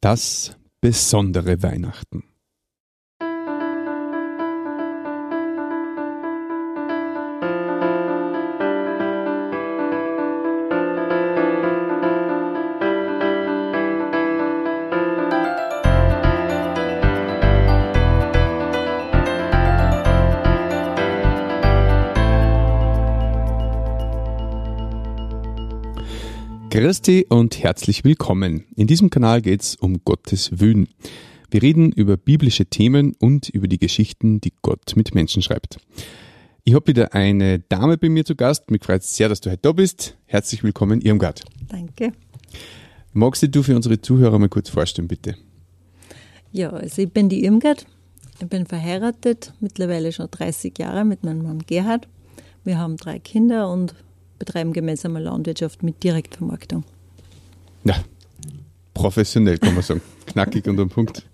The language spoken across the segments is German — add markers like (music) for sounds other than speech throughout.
Das besondere Weihnachten. Christi und herzlich willkommen. In diesem Kanal geht es um Gottes Willen. Wir reden über biblische Themen und über die Geschichten, die Gott mit Menschen schreibt. Ich habe wieder eine Dame bei mir zu Gast. Mich freut sehr, dass du heute da bist. Herzlich willkommen, Irmgard. Danke. Magst du für unsere Zuhörer mal kurz vorstellen, bitte? Ja, also ich bin die Irmgard. Ich bin verheiratet, mittlerweile schon 30 Jahre mit meinem Mann Gerhard. Wir haben drei Kinder und betreiben gemeinsame Landwirtschaft mit Direktvermarktung. Ja, professionell kann man sagen. (laughs) Knackig und am Punkt.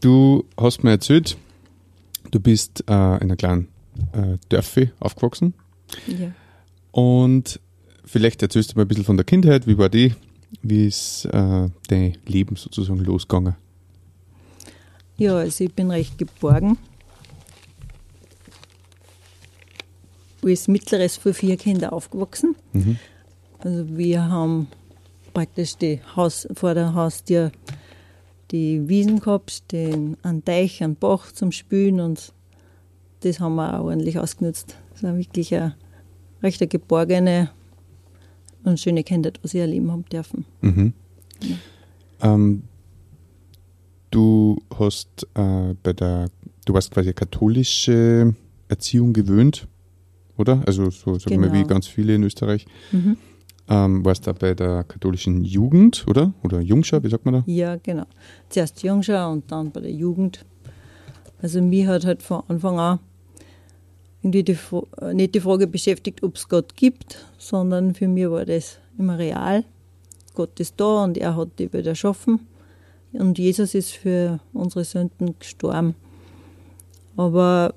Du hast mir erzählt, du bist äh, in einer kleinen äh, Dörfe aufgewachsen. Ja. Und vielleicht erzählst du mir ein bisschen von der Kindheit. Wie war die? Wie ist äh, dein Leben sozusagen losgegangen? Ja, also ich bin recht geborgen. Als mittleres von vier Kindern aufgewachsen. Mhm. Also wir haben praktisch die Haus, vor der Haustür die Wiesen gehabt, den, einen Teich, einen Bach zum Spülen und das haben wir auch ordentlich ausgenutzt. Das war wirklich eine recht eine geborgene und schöne Kindheit, was ich erleben haben dürfen. Mhm. Ja. Ähm, du hast äh, bei der, du warst quasi katholische Erziehung gewöhnt oder? Also so sagen genau. wir wie ganz viele in Österreich. Mhm. Ähm, warst da bei der katholischen Jugend, oder? Oder Jungschau, wie sagt man da? Ja, genau. Zuerst Jungschau und dann bei der Jugend. Also mich hat halt von Anfang an irgendwie die, nicht die Frage beschäftigt, ob es Gott gibt, sondern für mich war das immer real. Gott ist da und er hat die Welt erschaffen. Und Jesus ist für unsere Sünden gestorben. Aber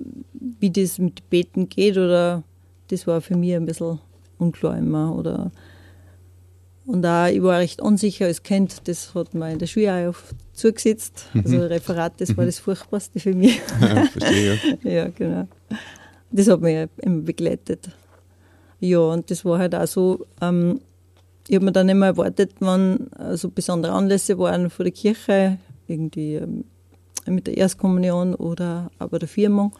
wie das mit Beten geht oder das war für mich ein bisschen unklar immer. Oder und auch, ich war recht unsicher als Kind, das hat mir in der Schule auch zugesetzt. Mhm. Also Referat, das war mhm. das Furchtbarste für mich. (laughs) Ja, verstehe. (laughs) Ja. genau. Das hat mich immer begleitet. Ja, und das war halt auch so, ähm, ich habe mir dann immer erwartet, wenn so besondere Anlässe waren vor der Kirche, irgendwie ähm, mit der Erstkommunion oder aber der Firmung,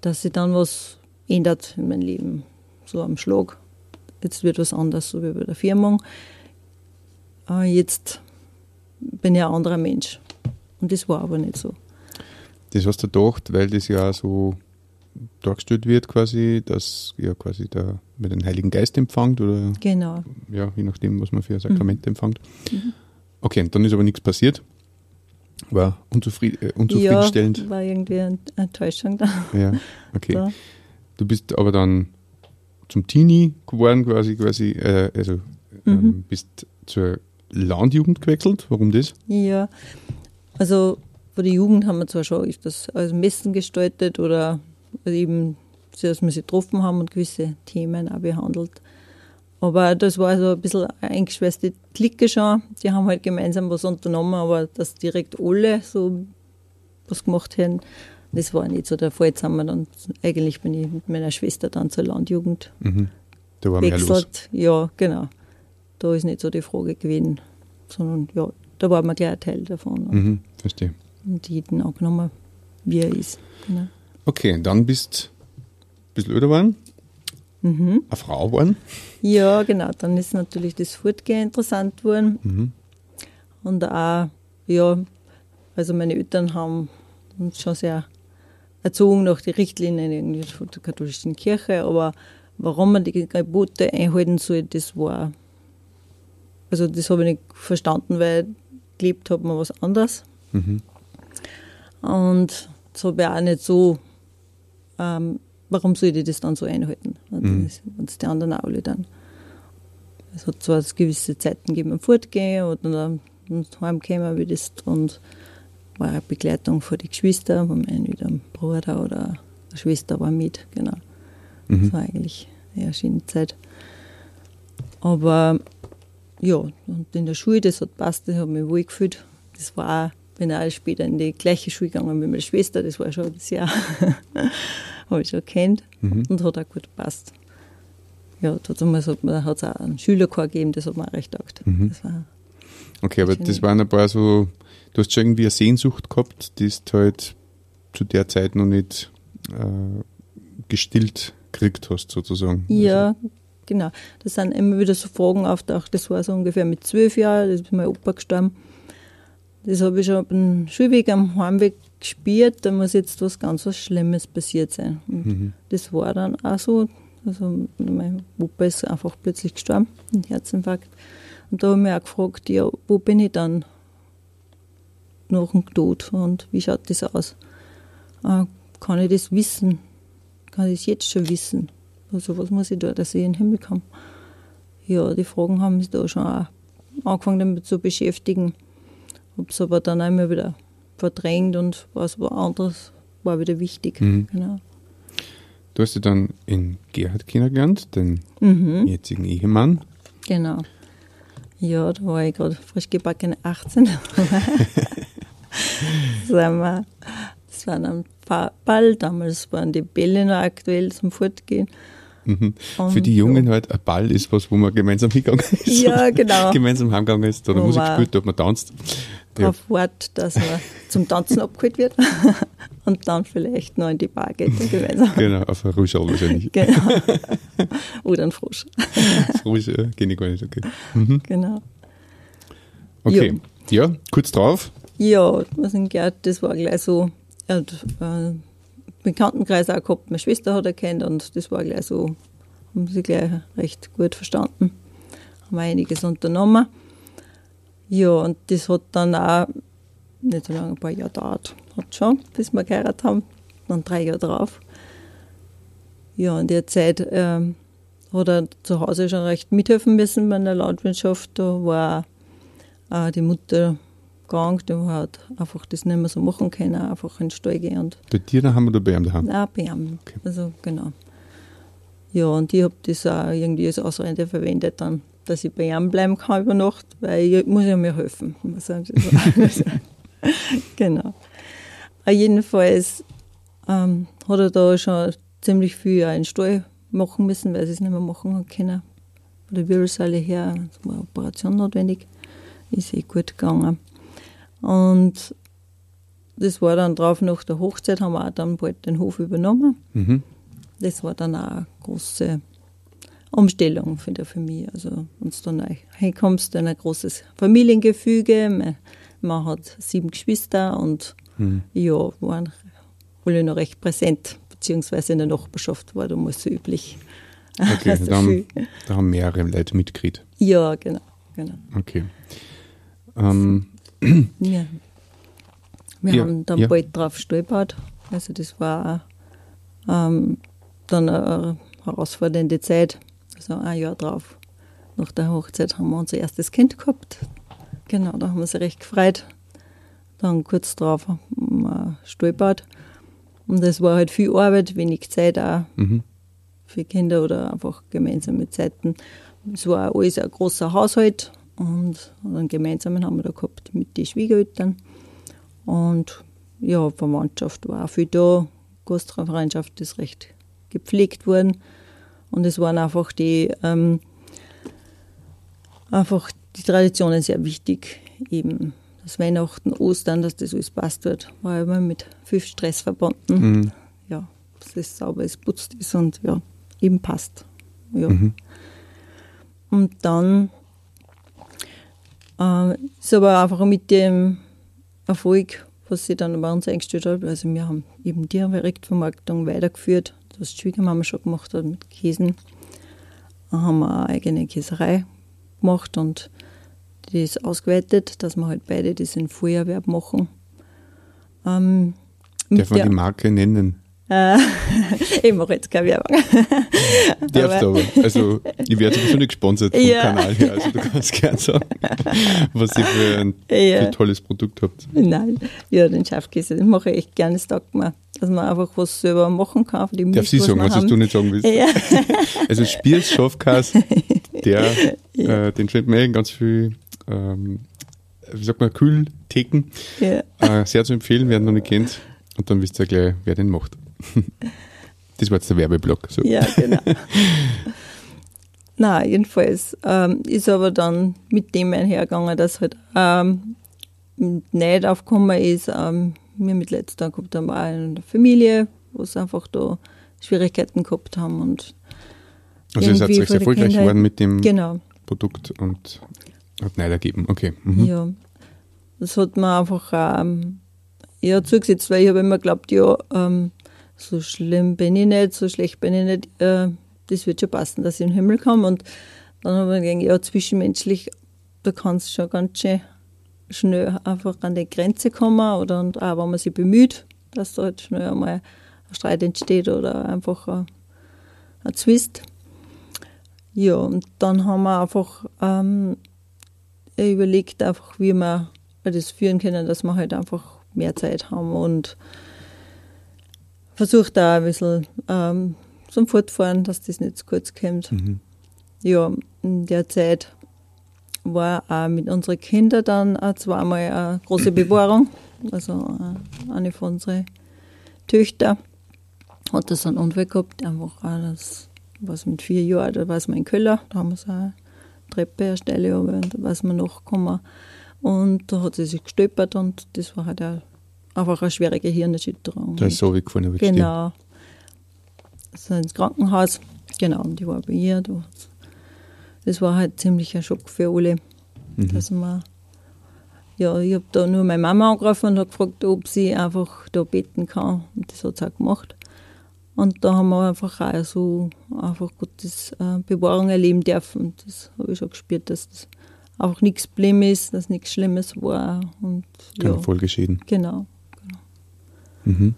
dass sich dann was ändert in meinem Leben. So am Schlag. Jetzt wird was anders, so wie bei der Firmung. Äh, jetzt bin ich ein anderer Mensch. Und das war aber nicht so. Das hast du gedacht, weil das ja so dargestellt wird, quasi, dass ja quasi der mit dem Heiligen Geist empfängt oder genau. ja, je nachdem, was man für ein Sakrament mhm. empfängt. Mhm. Okay, und dann ist aber nichts passiert. War unzufried äh, unzufriedenstellend. Ja, war irgendwie eine Enttäuschung da. Ja, okay. Da. Du bist aber dann zum Teenie geworden, quasi, quasi äh, also ähm, mhm. bist zur Landjugend gewechselt. Warum das? Ja, also vor der Jugend haben wir zwar schon das als Messen gestaltet oder eben, dass wir sie getroffen haben und gewisse Themen auch behandelt. Aber das war so ein bisschen eine eingeschweißte Clique schon. Die haben halt gemeinsam was unternommen, aber dass direkt alle so was gemacht haben, das war nicht so der Fall. Jetzt haben wir dann, eigentlich bin ich mit meiner Schwester dann zur Landjugend mhm. Da war wechselt. mehr los. Ja, genau. Da ist nicht so die Frage gewesen, sondern ja, da war man gleich ein Teil davon. Mhm, verstehe. Und jeden angenommen, wie er ist. Genau. Okay, dann bist du ein bisschen öder geworden. Mhm. Eine Frau geworden. Ja, genau. Dann ist natürlich das Fortgehen interessant geworden. Mhm. Und auch, ja, also meine Eltern haben uns schon sehr erzogen nach den Richtlinien der katholischen Kirche, aber warum man die Gebote einhalten soll, das war, also das habe ich nicht verstanden, weil gelebt hat man was anderes. Mhm. Und das habe ich auch nicht so, ähm, warum soll ich das dann so einhalten? Mhm. Und die anderen auch alle dann. Es hat zwar gewisse Zeiten gegeben, Fortgehen oder dann heimkommen, wie das und war eine Begleitung von den Geschwistern, von meinem ein Bruder oder eine Schwester war mit, genau. Mhm. Das war eigentlich eine schöne Zeit. Aber ja, und in der Schule, das hat passt, das hat mich wohl gefühlt. Das war bin auch später in die gleiche Schule gegangen wie meine Schwester, das war schon das Jahr, (laughs) habe ich schon kennt mhm. und hat auch gut gepasst. Ja, hat es auch einen Schülerchor gegeben, das hat mir auch recht gedacht. Mhm. okay, aber das waren ein paar so, du hast schon irgendwie eine Sehnsucht gehabt, die du halt zu der Zeit noch nicht äh, gestillt gekriegt hast, sozusagen. Ja, also. genau. Das sind immer wieder so Fragen auftaucht. Das war so ungefähr mit zwölf Jahren, das ist mein Opa gestorben. Das habe ich schon auf dem Schulweg am Heimweg gespürt, da muss jetzt was ganz was Schlimmes passiert sein. Und mhm. das war dann auch so. Also mein Opa ist einfach plötzlich gestorben, ein Herzinfarkt. Und da habe ich mich auch gefragt, ja, wo bin ich dann nach dem Tod und wie schaut das aus? Äh, kann ich das wissen? Kann ich das jetzt schon wissen? Also was muss ich da, dass ich in den Himmel komme? Ja, die Fragen haben mich da schon auch angefangen damit zu beschäftigen. Habe es aber dann einmal wieder verdrängt und was war anderes war wieder wichtig. Mhm. Genau. Du hast ja dann in Gerhard kennengelernt, den mhm. jetzigen Ehemann. Genau. Ja, da war ich gerade frisch gebacken 18. (laughs) (laughs) das waren am Ball, damals waren die Bälle noch aktuell zum Fortgehen. Mhm. Für die Jungen halt, ein Ball ist was, wo man gemeinsam hingegangen (laughs) ist. Ja, genau. gemeinsam heimgegangen ist oder wo Musik spielt, ob man tanzt. Darauf ja. wartet, dass man (laughs) zum Tanzen abgeholt wird und dann vielleicht noch in die Bar geht und gemeinsam. Genau, auf ein Ruschel wahrscheinlich. Genau. Oder ein Frosch. Frosch, ja, kenne ich gar nicht, okay. Mhm. Genau. Okay, ja. ja, kurz drauf. Ja, was in Gerd, das war gleich so, er hat äh, Bekanntenkreis auch gehabt, meine Schwester hat er kennt und das war gleich so, haben sie gleich recht gut verstanden. Haben einiges unternommen. Ja, und das hat dann auch nicht so lange, ein paar Jahre gedauert. Hat schon, bis wir geheiratet haben. Dann drei Jahre drauf. Ja, in der Zeit ähm, hat er zu Hause schon recht mithelfen müssen bei der Landwirtschaft. Da war auch die Mutter krank, der hat einfach das nicht mehr so machen können, einfach in den Stall gehen. Und bei dir daheim oder bei ihm daheim? Nein, bei ihm. Okay. Also, genau. Ja, und ich habe das auch irgendwie als Ausrede verwendet dann dass ich bei ihm bleiben kann über Nacht, weil ich muss ja mir helfen. (laughs) genau. Aber jedenfalls ähm, hat er da schon ziemlich viel einen Stall machen müssen, weil sie es nicht mehr machen können. Von der Wirbelsäule her es war eine Operation notwendig. Ist eh gut gegangen. Und das war dann drauf nach der Hochzeit, haben wir auch dann bald den Hof übernommen. Mhm. Das war dann auch eine große Umstellung für, für mich. Also, wenn du dann reinkommst in ein großes Familiengefüge, man, hat sieben Geschwister und mhm. ja, waren alle noch recht präsent, beziehungsweise in der Nachbarschaft war damals so üblich. Okay, (laughs) da, haben, da haben mehrere Leute mitgekriegt. Ja, genau. genau. Okay. Ähm. Ja. Wir ja, haben dann ja. bald drauf gestolpert. Also das war ähm, dann eine herausfordernde Zeit. Also ein Jahr drauf. Nach der Hochzeit haben wir unser erstes Kind gehabt. Genau, da haben wir uns recht gefreut. Dann kurz drauf haben wir stolpert. Und es war halt viel Arbeit, wenig Zeit auch mhm. für Kinder oder einfach gemeinsame Zeiten. Es war alles ein großer Haushalt und einen gemeinsamen haben wir da gehabt mit den Schwiegereltern. Und ja, Verwandtschaft war auch viel da. Gastfreundschaft ist recht gepflegt worden. Und es waren einfach die, ähm, einfach die Traditionen sehr wichtig. Eben das Weihnachten, Ostern, dass das alles passt wird, war immer mit viel Stress verbunden. Mhm. Ja, dass es sauber ist, putzt ist und ja, eben passt. Ja. Mhm. Und dann äh, ist aber einfach mit dem Erfolg, was sie dann bei uns eingestellt hat, also wir haben eben die Direktvermarktung weitergeführt was die Schwiegermama schon gemacht hat mit Käsen. Dann haben wir eine eigene Käserei gemacht und die ist ausgeweitet, dass wir halt beide das in Feuerwerb machen. Ähm, Darf man die Marke nennen? Äh, (laughs) ich mache jetzt keine Werbung. (laughs) Darfst aber. Also, ich werde sowieso nicht gesponsert vom ja. Kanal her, also du kannst gerne sagen, (laughs) was ihr für ein, ja. für tolles Produkt habt. Nein, ja, den Schafkäse, den mache ich echt gerne, das taugt mir. Dass man einfach was selber machen kann. Darf sie sagen, was, was du nicht sagen willst? Ja. also Spiels, Schafkäse, der, ja. äh, den findet man ganz viel, ähm, wie sagt man, Kühltheken. Äh, sehr zu empfehlen, wer ihn noch nicht kennt. Und dann wisst ihr gleich, wer den macht. (laughs) das war jetzt der Werbeblock. So. Ja, genau. (laughs) Na, jedenfalls ähm, ist aber dann mit dem einhergegangen, dass halt ähm, nicht aufgekommen ist. Ähm, wir mit letzter gehabt haben auch eine Familie, wo es einfach da Schwierigkeiten gehabt haben. Und also ihr seid recht erfolgreich geworden mit dem genau. Produkt und hat nicht ergeben. Okay. Mhm. Ja. Das hat mir einfach ähm, eher zugesetzt, weil ich habe immer geglaubt, ja, ähm, so schlimm bin ich nicht, so schlecht bin ich nicht. Äh, das wird schon passen, dass ich in den Himmel komme. Und dann habe ich gedacht, ja, zwischenmenschlich, da kannst du schon ganz schön schnell einfach an die Grenze kommen oder und auch wenn man sich bemüht, dass da halt schnell einmal ein Streit entsteht oder einfach ein, ein Zwist. Ja, und dann haben wir einfach ähm, überlegt, einfach, wie wir das führen können, dass wir halt einfach mehr Zeit haben und versucht da ein bisschen ähm, zum Fortfahren, dass das nicht zu kurz kommt. Mhm. Ja, in der Zeit war auch mit unseren Kindern dann auch zweimal eine große (clears throat) Bewahrung. Also äh, eine von unseren Töchtern hat das einen Unfall gehabt, einfach das, was mit vier Jahren, da war es mal in Köller, da haben wir so eine Treppe erstelle und da war es mir nachgekommen. Und da hat sie sich gestolpert und das war halt auch einfach eine schwere Gehirnerschütterung. Da ist so wie gefahren, Genau. Also ins Krankenhaus, genau, und ich war bei ihr. Das war halt ziemlich ein Schock für alle. Mhm. Dass man, ja, ich habe da nur meine Mama angerufen und habe gefragt, ob sie einfach da beten kann. Und das hat sie auch gemacht. Und da haben wir einfach auch so einfach Gottes äh, Bewahrung erleben dürfen. Und das habe ich schon gespürt, dass das einfach nichts Problem ist, dass nichts Schlimmes war. Und, Keine ja, Folgeschäden. Genau. Mhm.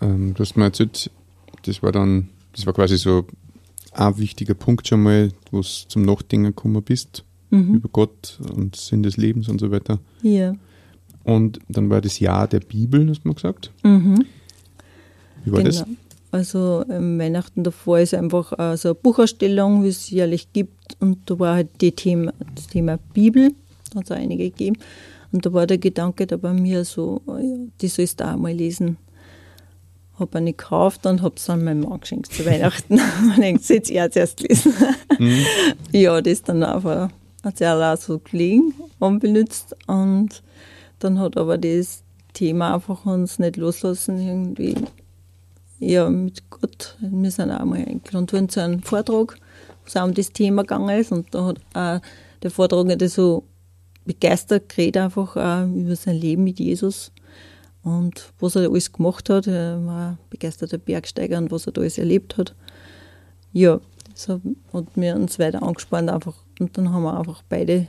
Ähm, du hast mir erzählt, das war dann, das war quasi so ein wichtiger Punkt schon mal, wo du zum Nachdenken gekommen bist mhm. über Gott und Sinn des Lebens und so weiter. Ja. Und dann war das Jahr der Bibel, hast du mal gesagt. Mhm. Wie war genau. das? Also ähm, Weihnachten davor ist einfach äh, so eine Buchausstellung, wie es jährlich gibt. Und da war halt die Thema, das Thema Bibel, da hat es einige gegeben. Und da war der Gedanke da bei mir so, ja, die sollst du auch mal lesen habe eine gekauft und habe es dann meinem Mann geschenkt zu Weihnachten. (laughs) Man denkt, jetzt er zuerst lesen. Mhm. (laughs) Ja, das dann einfach hat sie auch so gelegen und benutzt und dann hat aber das Thema einfach uns nicht loslassen irgendwie. Ja, mit Gott. Wir sind auch mal eingeladen worden zu einem Vortrag, wo es auch um das Thema gegangen ist und da hat auch der Vortragende so begeistert geredet einfach auch über sein Leben mit Jesus und was er alles gemacht hat. Er war ein begeisterter Bergsteiger und was er da alles erlebt hat. Ja, das hat mir uns weiter angespannt einfach. Und dann haben wir einfach beide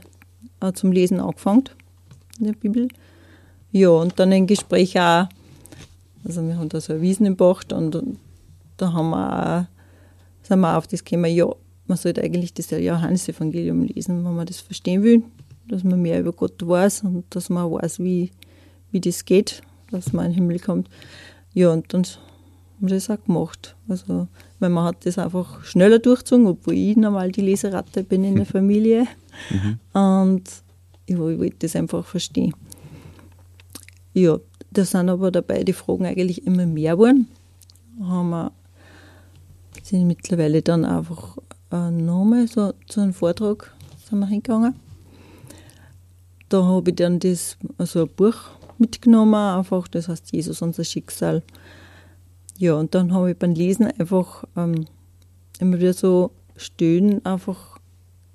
äh, zum Lesen angefangen in der Bibel. Ja, und dann ein Gespräch auch. Also wir haben da so eine Wiesen im Bach und, da haben wir auch, sind wir auf das gekommen, ja, man sollte eigentlich das Johannesevangelium lesen, wenn man das verstehen will, dass man mehr über Gott weiß und dass man weiß, wie, wie das geht dass man in den Himmel kommt. Ja, und dann haben wir das auch gemacht. Also, weil man hat das einfach schneller durchgezogen, obwohl ich normal die Leseratte bin in der (laughs) Familie. Mhm. Und ich, wollte das einfach verstehen. Ja, da sind aber dabei die Fragen eigentlich immer mehr geworden. Haben wir, sind mittlerweile dann einfach äh, nochmal so zu einem Vortrag sind wir hingegangen. Da habe ich dann das, also ein Buch mitgenommen, einfach, das heißt Jesus, unser Schicksal. Ja, und dann habe ich beim Lesen einfach ähm, immer wieder so Stöhnen einfach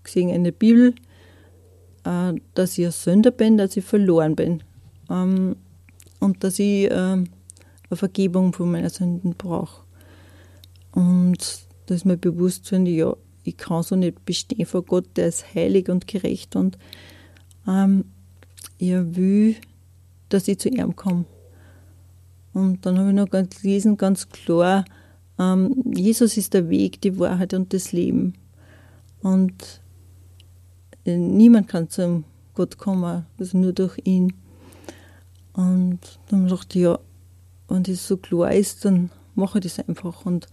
gesehen in der Bibel, äh, dass ich ein Sünder bin, dass ich verloren bin ähm, und dass ich äh, eine Vergebung von meinen Sünden brauche. Und das ist mir bewusst, finde ja, ich kann so nicht bestehen vor Gott, der ist heilig und gerecht und ähm, er will dass ich zu ihm komme. Und dann habe ich noch gelesen, ganz klar, ähm, Jesus ist der Weg, die Wahrheit und das Leben. Und äh, niemand kann zum Gott kommen, also nur durch ihn. Und dann dachte ich, ja, wenn das so klar ist, dann mache ich das einfach. Und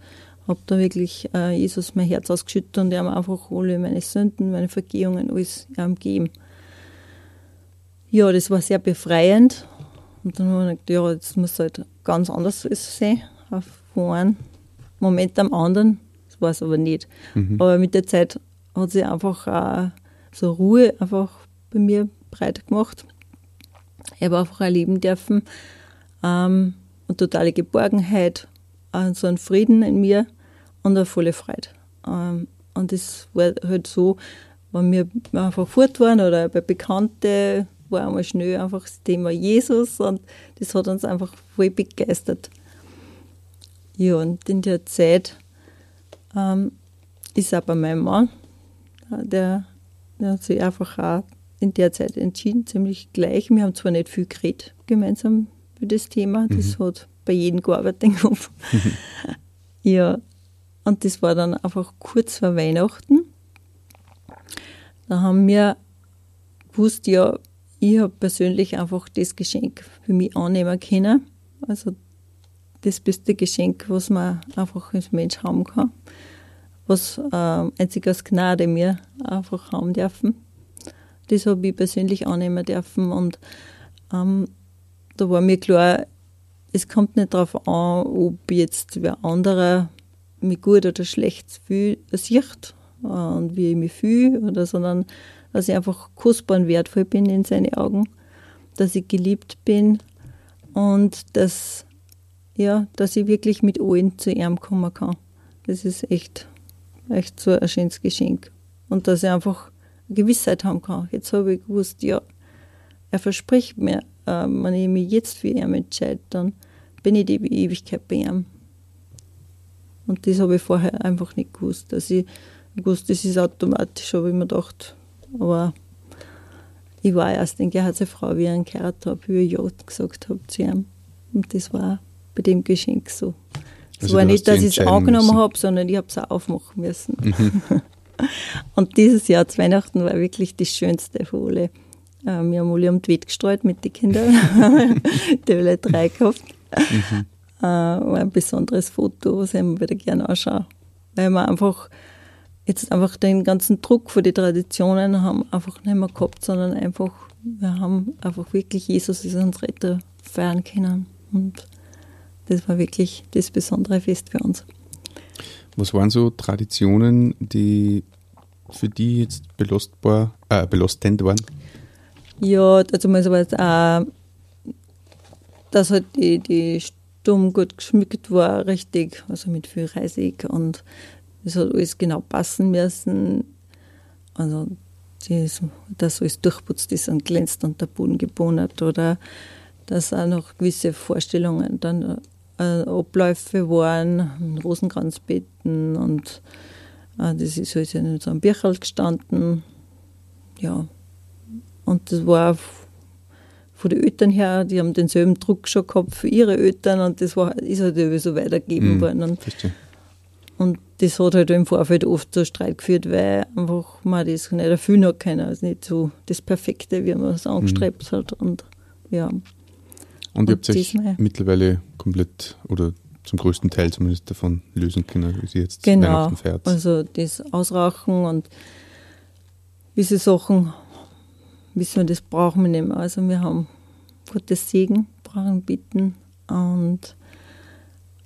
habe da wirklich äh, Jesus mein Herz ausgeschüttet und ihm einfach alle meine Sünden, meine Vergehungen, alles ihm gegeben. Ja, das war sehr befreiend. Und dann habe ich gedacht, ja, jetzt muss halt ganz anders sein, von einem Moment am anderen. Das war es aber nicht. Mhm. Aber mit der Zeit hat sich einfach auch so Ruhe einfach bei mir breit gemacht. Ich habe einfach erleben dürfen ähm, eine totale Geborgenheit, äh, so einen Frieden in mir und eine volle Freude. Ähm, und das war halt so, wenn wir einfach fort waren oder bei Bekannten, war einmal schnell einfach das Thema Jesus und das hat uns einfach voll begeistert. Ja, und in der Zeit ähm, ist auch bei meinem Mann, der, der hat sich einfach auch in der Zeit entschieden, ziemlich gleich. Wir haben zwar nicht viel geredet gemeinsam für das Thema, das mhm. hat bei jedem gearbeitet den Kopf. (laughs) ja, und das war dann einfach kurz vor Weihnachten. Da haben wir gewusst, ja, ich habe persönlich einfach das Geschenk für mich annehmen können. Also das beste Geschenk, was man einfach als Mensch haben kann. Was äh, einzig aus Gnade mir einfach haben dürfen. Das habe ich persönlich annehmen dürfen. Und ähm, da war mir klar, es kommt nicht darauf an, ob jetzt wer anderer mich gut oder schlecht sieht und wie ich mich fühle, oder, sondern dass ich einfach kostbar und wertvoll bin in seine Augen, dass ich geliebt bin und dass, ja, dass ich wirklich mit allen zu ihm kommen kann. Das ist echt, echt so ein schönes Geschenk. Und dass ich einfach Gewissheit haben kann. Jetzt habe ich gewusst, ja, er verspricht mir, äh, wenn ich mich jetzt für ihn entscheide, dann bin ich die Ewigkeit bei ihm. Und das habe ich vorher einfach nicht gewusst. Dass ich gewusst, das ist automatisch, habe ich mir gedacht, aber ich war erst in Gerhard Frau, wie ich einen gehört habe, wie ich Ja gesagt habe zu ihm. Und das war bei dem Geschenk so. Es also war nicht, dass ich es angenommen habe, sondern ich habe es auch aufmachen müssen. Mhm. (laughs) und dieses Jahr zu Weihnachten war wirklich das Schönste von alle. Äh, wir haben alle um die Welt gestreut mit den Kindern. (laughs) (laughs) die haben alle drei gehabt. Mhm. Äh, war ein besonderes Foto, was ich mir wieder gerne anschaue. Weil man einfach jetzt einfach den ganzen Druck von den Traditionen haben einfach nicht mehr gehabt, sondern einfach, wir haben einfach wirklich Jesus ist uns Retter feiern können. Und das war wirklich das besondere Fest für uns. Was waren so Traditionen, die für die jetzt belastbar, äh, belastend waren? Ja, also mal so was, äh, dass halt die, die Sturm gut geschmückt war, richtig, also mit viel Reisig und es hat alles genau passen müssen. Also, das, dass alles durchputzt ist und glänzt und der Boden gebohnert oder dass auch noch gewisse Vorstellungen dann äh, Abläufe waren, Rosenkranzbetten und äh, das ist halt in so einem Birchel gestanden. Ja, und das war von den Eltern her, die haben denselben Druck schon gehabt für ihre Eltern und das war, ist halt so weitergegeben mhm, worden. Und, und das hat halt im Vorfeld oft so Streit geführt, weil einfach man das nicht erfüllen hat können. Also nicht so das Perfekte, wie man es angestrebt mhm. hat. Und ja. Und ihr habt euch mittlerweile komplett oder zum größten Teil zumindest davon lösen können, wie sie jetzt genau, Weihnachten feiert. Also das Ausrauchen und diese Sachen wissen wir, das brauchen wir nicht mehr. Also wir haben Gottes Segen, brauchen bitten und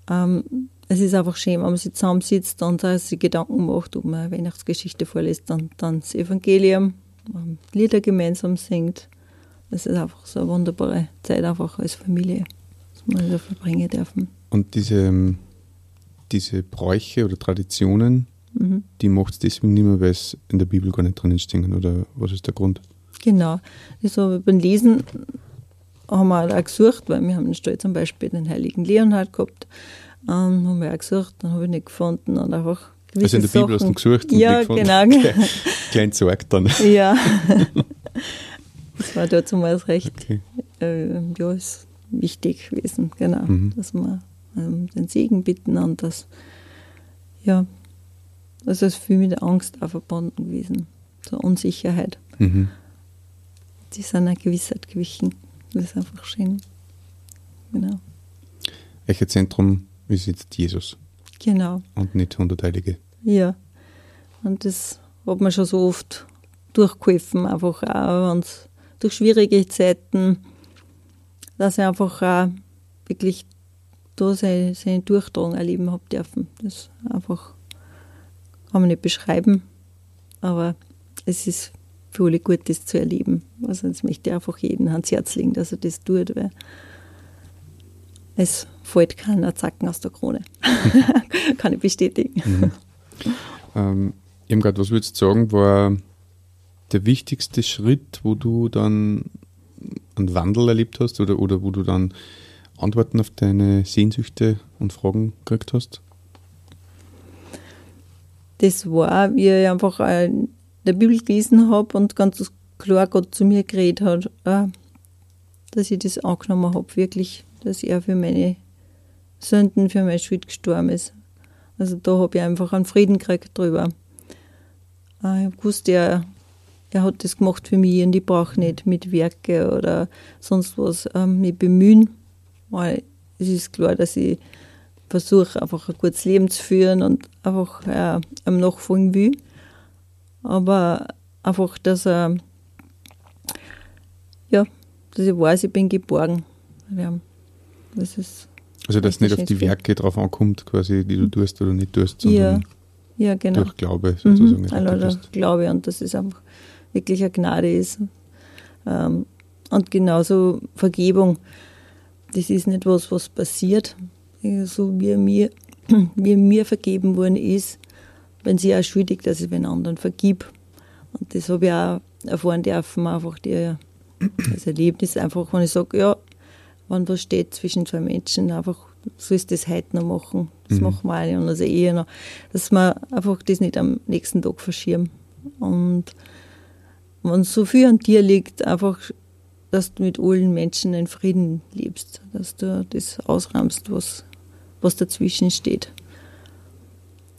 ähm, es ist einfach schön, wenn man sich zusammensitzt und sich Gedanken macht, ob man eine Weihnachtsgeschichte vorliest und dann das Evangelium, Lieder gemeinsam singt. Das ist einfach so eine wunderbare Zeit einfach als Familie, dass wir da verbringen dürfen. Und diese, ähm, diese Bräuche oder Traditionen, mhm. die macht es deswegen nicht mehr, weil es in der Bibel gar nicht drinnen stehen, oder was ist der Grund? Genau. Also beim Lesen haben wir auch gesucht, weil wir haben in Stall zum Beispiel den heiligen Leonhard gehabt ähm, haben wir auch gesucht, dann habe ich nicht gefunden und einfach Also in der Bibel Sachen. hast du gesucht und ja, nicht gefunden. genau. Klein Sorg dann. Ja. (laughs) das war dort zumal recht, okay. äh, ja, ist wichtig gewesen, genau, mhm. dass wir ähm, den Segen bitten und das, ja, das ist viel mit der Angst auch verbunden gewesen, so Unsicherheit. Mhm. Die sind einer Gewissheit gewichen. Das ist einfach schön. Genau. Welches Zentrum wie sitzt Jesus? Genau. Und nicht hunderteilige. Ja. Und das hat man schon so oft durchgeholfen, einfach auch wenn's durch schwierige Zeiten, dass ich einfach auch wirklich da seine, seine Durchtragung erleben habe dürfen. Das einfach kann man nicht beschreiben, aber es ist für alle gut, das zu erleben. Also jetzt möchte ich einfach jeden ans Herz legen, dass er das tut, weil es fällt keiner Zacken aus der Krone. (laughs) Kann ich bestätigen. Mhm. Ähm, Irmgard, was würdest du sagen, war der wichtigste Schritt, wo du dann einen Wandel erlebt hast oder, oder wo du dann Antworten auf deine Sehnsüchte und Fragen gekriegt hast? Das war, wie ich einfach in der Bibel gelesen habe und ganz klar Gott zu mir geredet hat, äh, dass ich das angenommen habe, wirklich, dass er für meine Sünden, für meine Schuld gestorben ist. Also da habe ich einfach einen Frieden gekriegt drüber. Äh, ich wusste, er, er hat das gemacht für mich und ich brauche nicht mit Werke oder sonst was ähm, mich bemühen, weil es ist klar, dass ich versuche, einfach ein gutes Leben zu führen und einfach äh, am Nachfolgen will. Aber einfach, dass er, ja, dass ich weiß, ich bin geborgen. Ja, das ist also, dass nicht auf die Werke drauf ankommt, quasi, die du tust oder nicht tust, sondern ja, ja, genau. durch Glaube sozusagen. Mhm, also Glaube und dass es einfach wirklich eine Gnade ist. Ähm, und genauso Vergebung, das ist nicht was, was passiert, so wie mir, (clears throat) wie mir vergeben worden ist, wenn sie auch schuldig, dass ich den anderen vergib. Und das habe ich auch erfahren dürfen, einfach die, das Erlebnis, einfach, wenn ich sage, ja, wenn was steht zwischen zwei Menschen, einfach so ist das heute noch machen. Das mhm. machen wir alle und also eher noch. Dass wir einfach das nicht am nächsten Tag verschieben. Und wenn so viel an dir liegt, einfach, dass du mit allen Menschen in Frieden lebst, dass du das ausräumst, was, was dazwischen steht.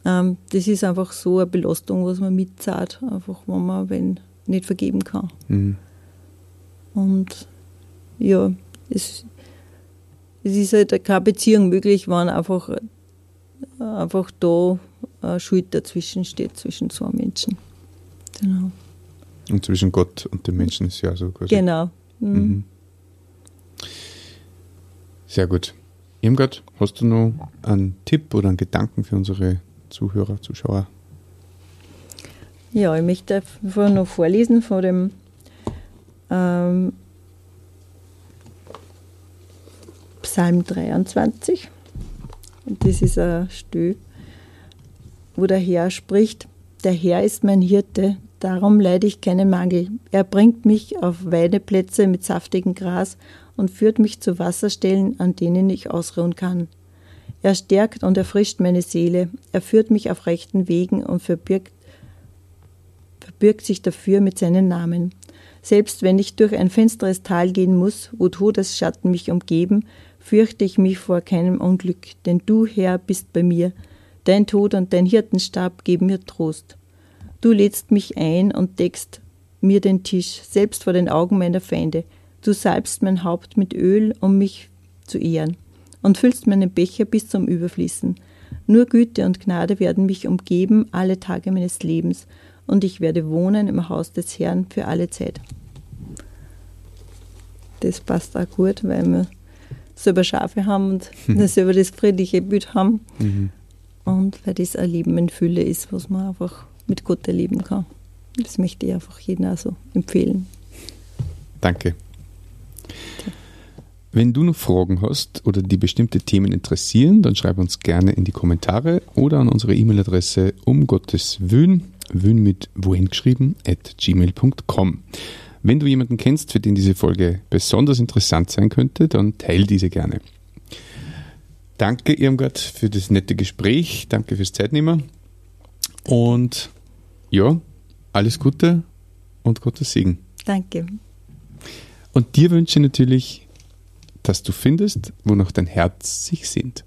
Ähm, das ist einfach so eine Belastung, was man mitzahlt, einfach wenn man wenn nicht vergeben kann. Mhm. Und ja, es es ist halt keine Beziehung möglich, wenn einfach, einfach da eine Schuld dazwischen steht, zwischen zwei Menschen. Genau. Und zwischen Gott und dem Menschen ist ja so quasi. Genau. Mhm. Mhm. Sehr gut. Irmgard, hast du noch einen Tipp oder einen Gedanken für unsere Zuhörer, Zuschauer? Ja, ich möchte einfach noch vorlesen von dem ähm, Psalm 23. Und das ist ein Stö, wo der Herr spricht, der Herr ist mein Hirte, darum leide ich keinen Mangel. Er bringt mich auf Weideplätze mit saftigem Gras und führt mich zu Wasserstellen, an denen ich ausruhen kann. Er stärkt und erfrischt meine Seele, er führt mich auf rechten Wegen und verbirgt, verbirgt sich dafür mit seinen Namen. Selbst wenn ich durch ein finsteres Tal gehen muss, wo Todesschatten mich umgeben, fürchte ich mich vor keinem Unglück, denn du, Herr, bist bei mir. Dein Tod und dein Hirtenstab geben mir Trost. Du lädst mich ein und deckst mir den Tisch, selbst vor den Augen meiner Feinde. Du salbst mein Haupt mit Öl, um mich zu ehren, und füllst meinen Becher bis zum Überfließen. Nur Güte und Gnade werden mich umgeben alle Tage meines Lebens, und ich werde wohnen im Haus des Herrn für alle Zeit. Das passt auch gut, weil wir selber Schafe haben und (laughs) mhm. selber das friedliche Bild haben. Mhm. Und weil das ein Leben in Fülle ist, was man einfach mit Gott erleben kann. Das möchte ich einfach jedem auch so empfehlen. Danke. Wenn du noch Fragen hast oder die bestimmte Themen interessieren, dann schreib uns gerne in die Kommentare oder an unsere E-Mail-Adresse um Gottes Wün, Wün mit wohin geschrieben, at gmail.com. Wenn du jemanden kennst, für den diese Folge besonders interessant sein könnte, dann teile diese gerne. Danke, Irmgard, für das nette Gespräch. Danke fürs Zeitnehmen. Und ja, alles Gute und Gottes Segen. Danke. Und dir wünsche ich natürlich, dass du findest, wonach dein Herz sich sehnt.